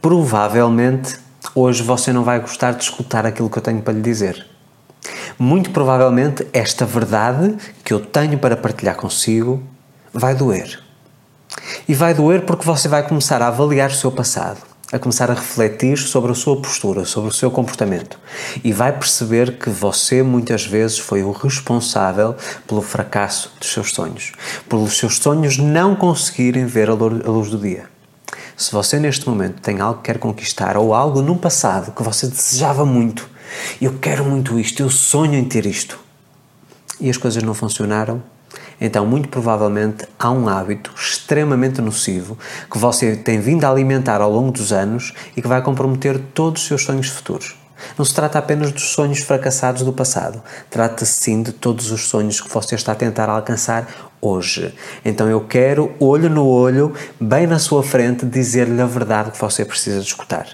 provavelmente hoje você não vai gostar de escutar aquilo que eu tenho para lhe dizer. Muito provavelmente esta verdade que eu tenho para partilhar consigo vai doer. E vai doer porque você vai começar a avaliar o seu passado, a começar a refletir sobre a sua postura, sobre o seu comportamento e vai perceber que você muitas vezes foi o responsável pelo fracasso dos seus sonhos, pelos seus sonhos não conseguirem ver a luz do dia. Se você neste momento tem algo que quer conquistar ou algo no passado que você desejava muito, eu quero muito isto, eu sonho em ter isto, e as coisas não funcionaram, então muito provavelmente há um hábito extremamente nocivo que você tem vindo a alimentar ao longo dos anos e que vai comprometer todos os seus sonhos futuros. Não se trata apenas dos sonhos fracassados do passado, trata-se sim de todos os sonhos que você está a tentar alcançar hoje. Então eu quero, olho no olho, bem na sua frente, dizer-lhe a verdade que você precisa de escutar.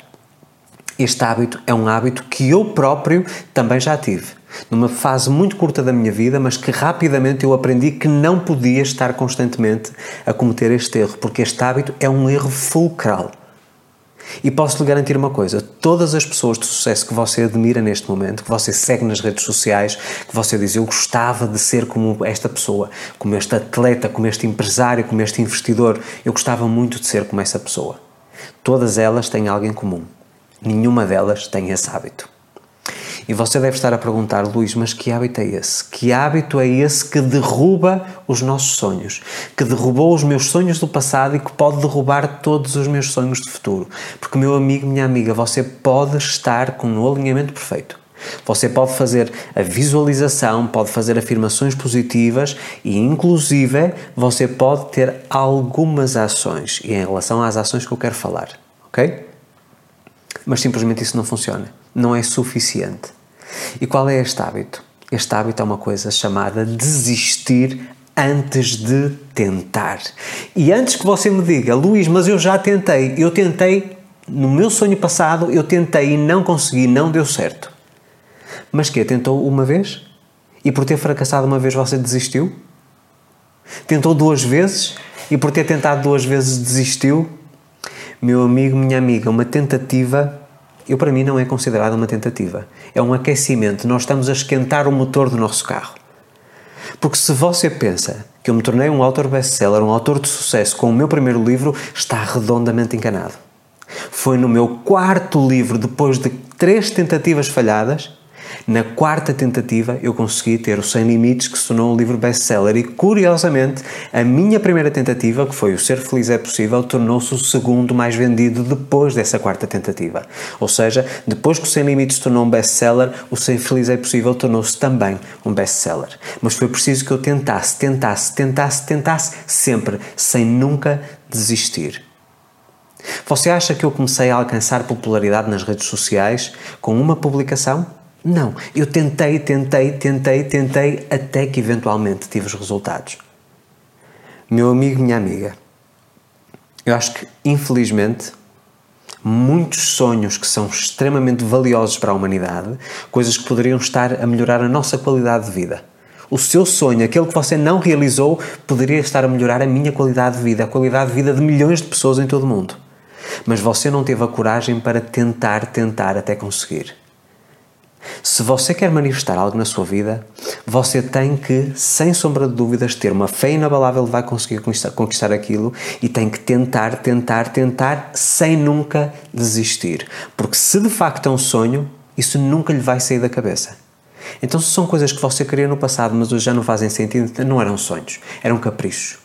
Este hábito é um hábito que eu próprio também já tive numa fase muito curta da minha vida, mas que rapidamente eu aprendi que não podia estar constantemente a cometer este erro, porque este hábito é um erro fulcral. E posso lhe garantir uma coisa: todas as pessoas de sucesso que você admira neste momento, que você segue nas redes sociais, que você diz eu gostava de ser como esta pessoa, como este atleta, como este empresário, como este investidor, eu gostava muito de ser como essa pessoa. Todas elas têm algo em comum. Nenhuma delas tem esse hábito. E você deve estar a perguntar, Luís, mas que hábito é esse? Que hábito é esse que derruba os nossos sonhos? Que derrubou os meus sonhos do passado e que pode derrubar todos os meus sonhos do futuro? Porque, meu amigo, minha amiga, você pode estar com o alinhamento perfeito. Você pode fazer a visualização, pode fazer afirmações positivas e, inclusive, você pode ter algumas ações. E em relação às ações que eu quero falar, ok? Mas simplesmente isso não funciona. Não é suficiente. E qual é este hábito? Este hábito é uma coisa chamada desistir antes de tentar. E antes que você me diga, Luís, mas eu já tentei, eu tentei no meu sonho passado, eu tentei e não consegui, não deu certo. Mas que tentou uma vez? E por ter fracassado uma vez você desistiu? Tentou duas vezes e por ter tentado duas vezes desistiu? Meu amigo, minha amiga, uma tentativa eu para mim não é considerado uma tentativa. É um aquecimento. Nós estamos a esquentar o motor do nosso carro. Porque se você pensa que eu me tornei um autor best-seller, um autor de sucesso com o meu primeiro livro, está redondamente enganado. Foi no meu quarto livro, depois de três tentativas falhadas, na quarta tentativa, eu consegui ter o Sem Limites, que se tornou um livro best-seller. E, curiosamente, a minha primeira tentativa, que foi o Ser Feliz é Possível, tornou-se o segundo mais vendido depois dessa quarta tentativa. Ou seja, depois que o Sem Limites tornou um best-seller, o Ser Feliz é Possível tornou-se também um best-seller. Mas foi preciso que eu tentasse, tentasse, tentasse, tentasse, sempre, sem nunca desistir. Você acha que eu comecei a alcançar popularidade nas redes sociais com uma publicação? Não, eu tentei, tentei, tentei, tentei, até que eventualmente tive os resultados. Meu amigo, minha amiga, eu acho que, infelizmente, muitos sonhos que são extremamente valiosos para a humanidade, coisas que poderiam estar a melhorar a nossa qualidade de vida. O seu sonho, aquele que você não realizou, poderia estar a melhorar a minha qualidade de vida, a qualidade de vida de milhões de pessoas em todo o mundo. Mas você não teve a coragem para tentar, tentar até conseguir. Se você quer manifestar algo na sua vida, você tem que, sem sombra de dúvidas, ter uma fé inabalável de vai conseguir conquistar, conquistar aquilo e tem que tentar, tentar, tentar, sem nunca desistir. Porque se de facto é um sonho, isso nunca lhe vai sair da cabeça. Então, se são coisas que você queria no passado, mas hoje já não fazem sentido, não eram sonhos, eram caprichos.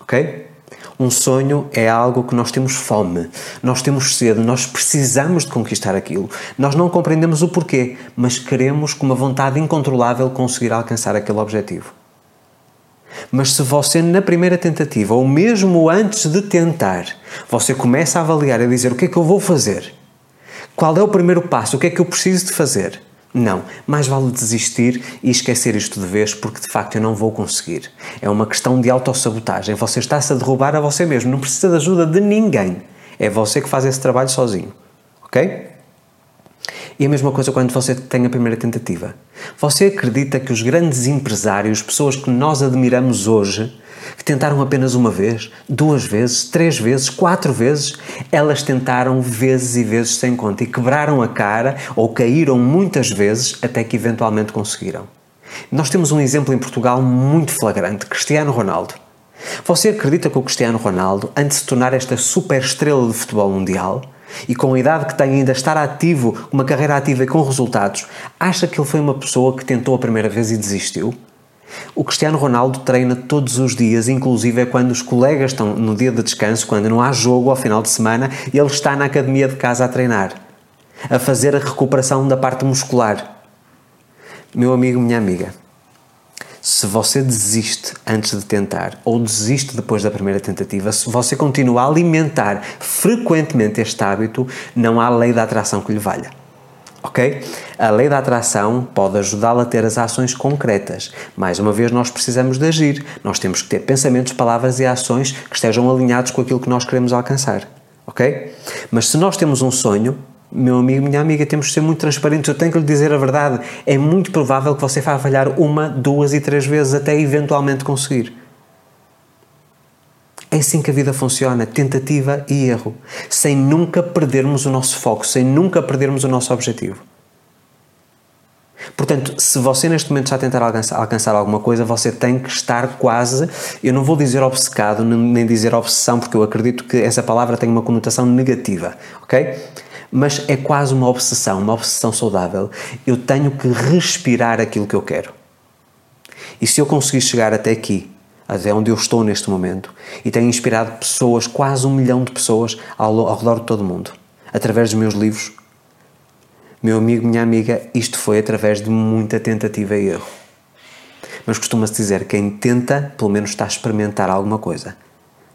Ok? Um sonho é algo que nós temos fome, nós temos sede, nós precisamos de conquistar aquilo. Nós não compreendemos o porquê, mas queremos, com uma vontade incontrolável, conseguir alcançar aquele objetivo. Mas se você, na primeira tentativa, ou mesmo antes de tentar, você começa a avaliar e a dizer o que é que eu vou fazer, qual é o primeiro passo, o que é que eu preciso de fazer, não, mais vale desistir e esquecer isto de vez porque de facto eu não vou conseguir. É uma questão de autossabotagem. Você está-se a derrubar a você mesmo, não precisa de ajuda de ninguém. É você que faz esse trabalho sozinho. Ok? E a mesma coisa quando você tem a primeira tentativa. Você acredita que os grandes empresários, pessoas que nós admiramos hoje, que tentaram apenas uma vez, duas vezes, três vezes, quatro vezes, elas tentaram vezes e vezes sem conta e quebraram a cara ou caíram muitas vezes até que eventualmente conseguiram. Nós temos um exemplo em Portugal muito flagrante: Cristiano Ronaldo. Você acredita que o Cristiano Ronaldo, antes de se tornar esta super estrela de futebol mundial, e com a idade que tem ainda estar ativo, uma carreira ativa e com resultados, acha que ele foi uma pessoa que tentou a primeira vez e desistiu? O Cristiano Ronaldo treina todos os dias, inclusive é quando os colegas estão no dia de descanso, quando não há jogo ao final de semana, ele está na academia de casa a treinar, a fazer a recuperação da parte muscular. Meu amigo, minha amiga, se você desiste antes de tentar ou desiste depois da primeira tentativa, se você continua a alimentar frequentemente este hábito, não há lei da atração que lhe valha ok? A lei da atração pode ajudá-la a ter as ações concretas. Mais uma vez, nós precisamos de agir. Nós temos que ter pensamentos, palavras e ações que estejam alinhados com aquilo que nós queremos alcançar, ok? Mas se nós temos um sonho, meu amigo, minha amiga, temos de ser muito transparentes. Eu tenho que lhe dizer a verdade. É muito provável que você vá falhar uma, duas e três vezes até eventualmente conseguir. É assim que a vida funciona, tentativa e erro, sem nunca perdermos o nosso foco, sem nunca perdermos o nosso objetivo. Portanto, se você neste momento está a tentar alcançar, alcançar, alguma coisa, você tem que estar quase, eu não vou dizer obcecado, nem dizer obsessão, porque eu acredito que essa palavra tem uma conotação negativa, ok? Mas é quase uma obsessão, uma obsessão saudável. Eu tenho que respirar aquilo que eu quero. E se eu conseguir chegar até aqui, até onde eu estou neste momento, e tenho inspirado pessoas, quase um milhão de pessoas ao, ao redor de todo o mundo, através dos meus livros. Meu amigo, minha amiga, isto foi através de muita tentativa e erro. Mas costuma-se dizer que quem tenta, pelo menos está a experimentar alguma coisa.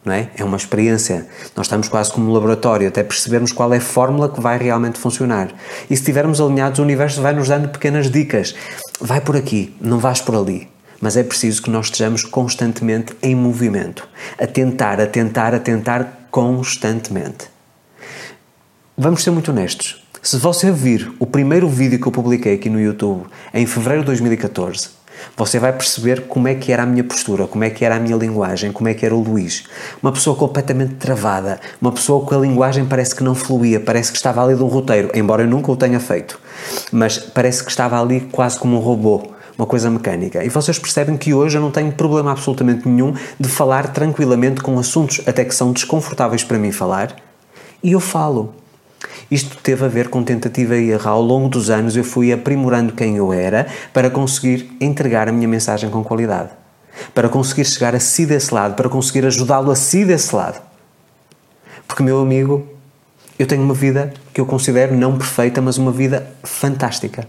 Não é? é uma experiência. Nós estamos quase como um laboratório, até percebermos qual é a fórmula que vai realmente funcionar. E se estivermos alinhados, o universo vai nos dando pequenas dicas. Vai por aqui, não vais por ali mas é preciso que nós estejamos constantemente em movimento, a tentar, a tentar, a tentar constantemente. Vamos ser muito honestos. Se você vir o primeiro vídeo que eu publiquei aqui no YouTube em fevereiro de 2014, você vai perceber como é que era a minha postura, como é que era a minha linguagem, como é que era o Luís. Uma pessoa completamente travada, uma pessoa com a linguagem parece que não fluía, parece que estava ali de um roteiro, embora eu nunca o tenha feito, mas parece que estava ali quase como um robô uma coisa mecânica. E vocês percebem que hoje eu não tenho problema absolutamente nenhum de falar tranquilamente com assuntos até que são desconfortáveis para mim falar, e eu falo. Isto teve a ver com tentativa e erro. Ao longo dos anos eu fui aprimorando quem eu era para conseguir entregar a minha mensagem com qualidade. Para conseguir chegar a si desse lado, para conseguir ajudá-lo a si desse lado. Porque, meu amigo, eu tenho uma vida que eu considero não perfeita, mas uma vida fantástica.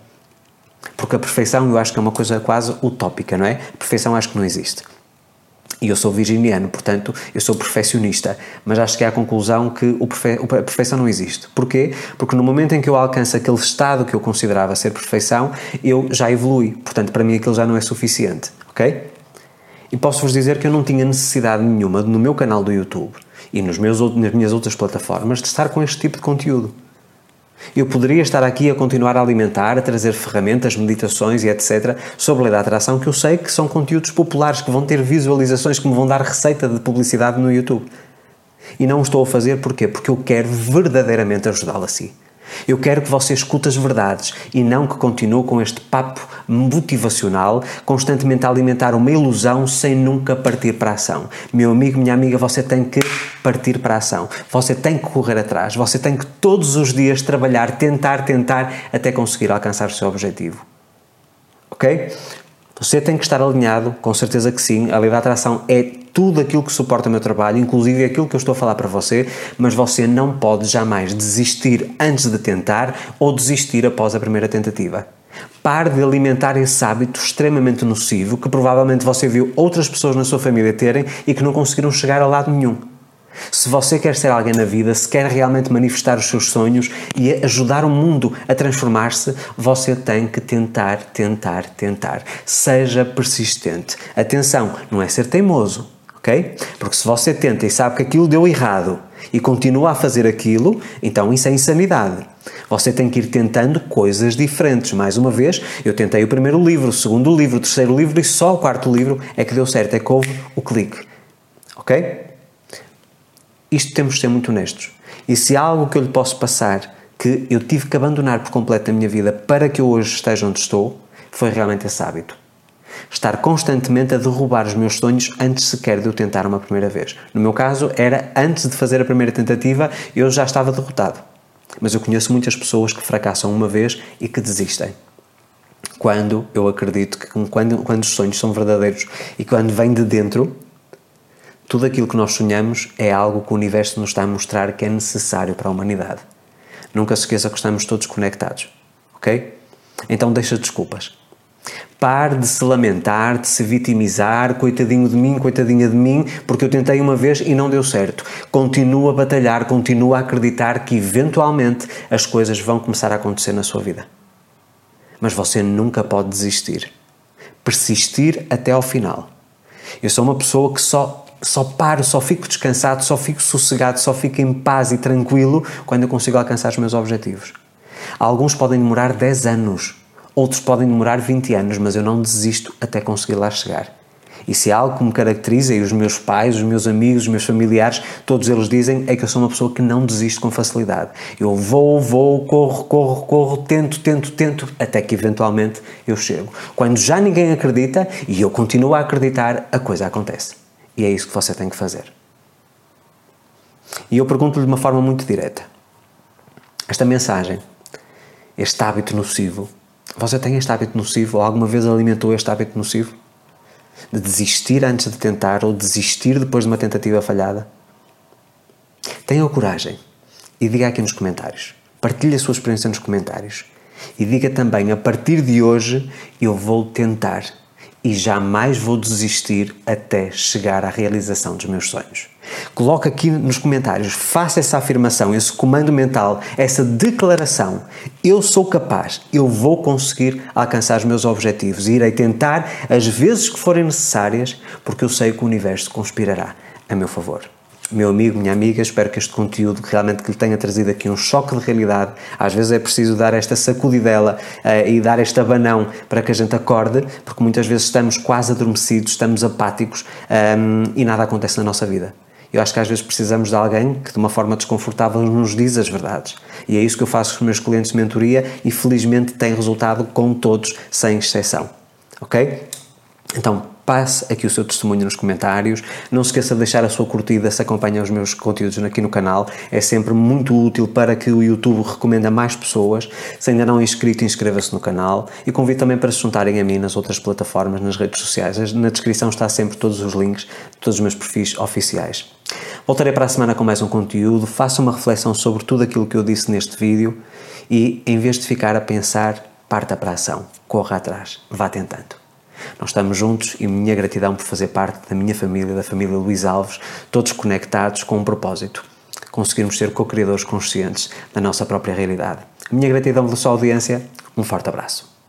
Porque a perfeição eu acho que é uma coisa quase utópica, não é? A perfeição acho que não existe. E eu sou virginiano, portanto, eu sou perfeccionista, mas acho que é a conclusão que o perfe a perfeição não existe. Porquê? Porque no momento em que eu alcanço aquele estado que eu considerava ser perfeição, eu já evolui. Portanto, para mim aquilo já não é suficiente, ok? E posso-vos dizer que eu não tinha necessidade nenhuma no meu canal do YouTube e nos meus, nas minhas outras plataformas de estar com este tipo de conteúdo. Eu poderia estar aqui a continuar a alimentar, a trazer ferramentas, meditações e etc. sobre a lei da atração, que eu sei que são conteúdos populares, que vão ter visualizações, que me vão dar receita de publicidade no YouTube. E não o estou a fazer porquê? Porque eu quero verdadeiramente ajudá-lo a si. Eu quero que você escute as verdades e não que continue com este papo motivacional, constantemente a alimentar uma ilusão sem nunca partir para a ação. Meu amigo, minha amiga, você tem que partir para a ação. Você tem que correr atrás. Você tem que todos os dias trabalhar, tentar, tentar até conseguir alcançar o seu objetivo. Ok? Você tem que estar alinhado, com certeza que sim. A lei da atração é tudo aquilo que suporta o meu trabalho, inclusive aquilo que eu estou a falar para você, mas você não pode jamais desistir antes de tentar ou desistir após a primeira tentativa. Pare de alimentar esse hábito extremamente nocivo que provavelmente você viu outras pessoas na sua família terem e que não conseguiram chegar a lado nenhum. Se você quer ser alguém na vida, se quer realmente manifestar os seus sonhos e ajudar o mundo a transformar-se, você tem que tentar, tentar, tentar. Seja persistente. Atenção, não é ser teimoso, ok? Porque se você tenta e sabe que aquilo deu errado e continua a fazer aquilo, então isso é insanidade. Você tem que ir tentando coisas diferentes. Mais uma vez, eu tentei o primeiro livro, o segundo livro, o terceiro livro e só o quarto livro é que deu certo, é que houve o clique. Ok? Isto temos de ser muito honestos. E se há algo que eu lhe posso passar que eu tive que abandonar por completo a minha vida para que eu hoje esteja onde estou, foi realmente esse hábito. Estar constantemente a derrubar os meus sonhos antes sequer de eu tentar uma primeira vez. No meu caso, era antes de fazer a primeira tentativa, eu já estava derrotado. Mas eu conheço muitas pessoas que fracassam uma vez e que desistem. Quando eu acredito que quando, quando os sonhos são verdadeiros e quando vêm de dentro, tudo aquilo que nós sonhamos é algo que o universo nos está a mostrar que é necessário para a humanidade. Nunca se esqueça que estamos todos conectados, ok? Então deixa desculpas. Pare de se lamentar, de se vitimizar, coitadinho de mim, coitadinha de mim, porque eu tentei uma vez e não deu certo. Continua a batalhar, continua a acreditar que eventualmente as coisas vão começar a acontecer na sua vida. Mas você nunca pode desistir. Persistir até ao final. Eu sou uma pessoa que só só paro, só fico descansado, só fico sossegado, só fico em paz e tranquilo quando eu consigo alcançar os meus objetivos. Alguns podem demorar 10 anos, outros podem demorar 20 anos, mas eu não desisto até conseguir lá chegar. E se há algo que me caracteriza, e os meus pais, os meus amigos, os meus familiares, todos eles dizem, é que eu sou uma pessoa que não desisto com facilidade. Eu vou, vou, corro, corro, corro, tento, tento, tento, até que eventualmente eu chego. Quando já ninguém acredita e eu continuo a acreditar, a coisa acontece. E é isso que você tem que fazer. E eu pergunto-lhe de uma forma muito direta: esta mensagem, este hábito nocivo, você tem este hábito nocivo ou alguma vez alimentou este hábito nocivo? De desistir antes de tentar ou desistir depois de uma tentativa falhada? Tenha coragem e diga aqui nos comentários. Partilhe a sua experiência nos comentários. E diga também, a partir de hoje eu vou tentar e jamais vou desistir até chegar à realização dos meus sonhos. Coloque aqui nos comentários, faça essa afirmação, esse comando mental, essa declaração. Eu sou capaz, eu vou conseguir alcançar os meus objetivos e irei tentar as vezes que forem necessárias, porque eu sei que o universo conspirará a meu favor meu amigo, minha amiga, espero que este conteúdo realmente que lhe tenha trazido aqui um choque de realidade. Às vezes é preciso dar esta sacudidela uh, e dar este abanão para que a gente acorde, porque muitas vezes estamos quase adormecidos, estamos apáticos um, ehm, e nada acontece na nossa vida. Eu acho que às vezes precisamos de alguém que de uma forma desconfortável nos diz as verdades. E é isso que eu faço com os meus clientes de mentoria e felizmente tem resultado com todos, sem exceção. Ok? Então, passe aqui o seu testemunho nos comentários. Não se esqueça de deixar a sua curtida se acompanha os meus conteúdos aqui no canal. É sempre muito útil para que o YouTube recomende a mais pessoas. Se ainda não é inscrito, inscreva-se no canal. E convido também para se juntarem a mim nas outras plataformas, nas redes sociais. Na descrição está sempre todos os links de todos os meus perfis oficiais. Voltarei para a semana com mais um conteúdo. Faça uma reflexão sobre tudo aquilo que eu disse neste vídeo e, em vez de ficar a pensar, parta para a ação. Corra atrás. Vá tentando. Nós estamos juntos e minha gratidão por fazer parte da minha família, da família Luís Alves, todos conectados com um propósito. Conseguirmos ser co-criadores conscientes da nossa própria realidade. Minha gratidão pela sua audiência, um forte abraço.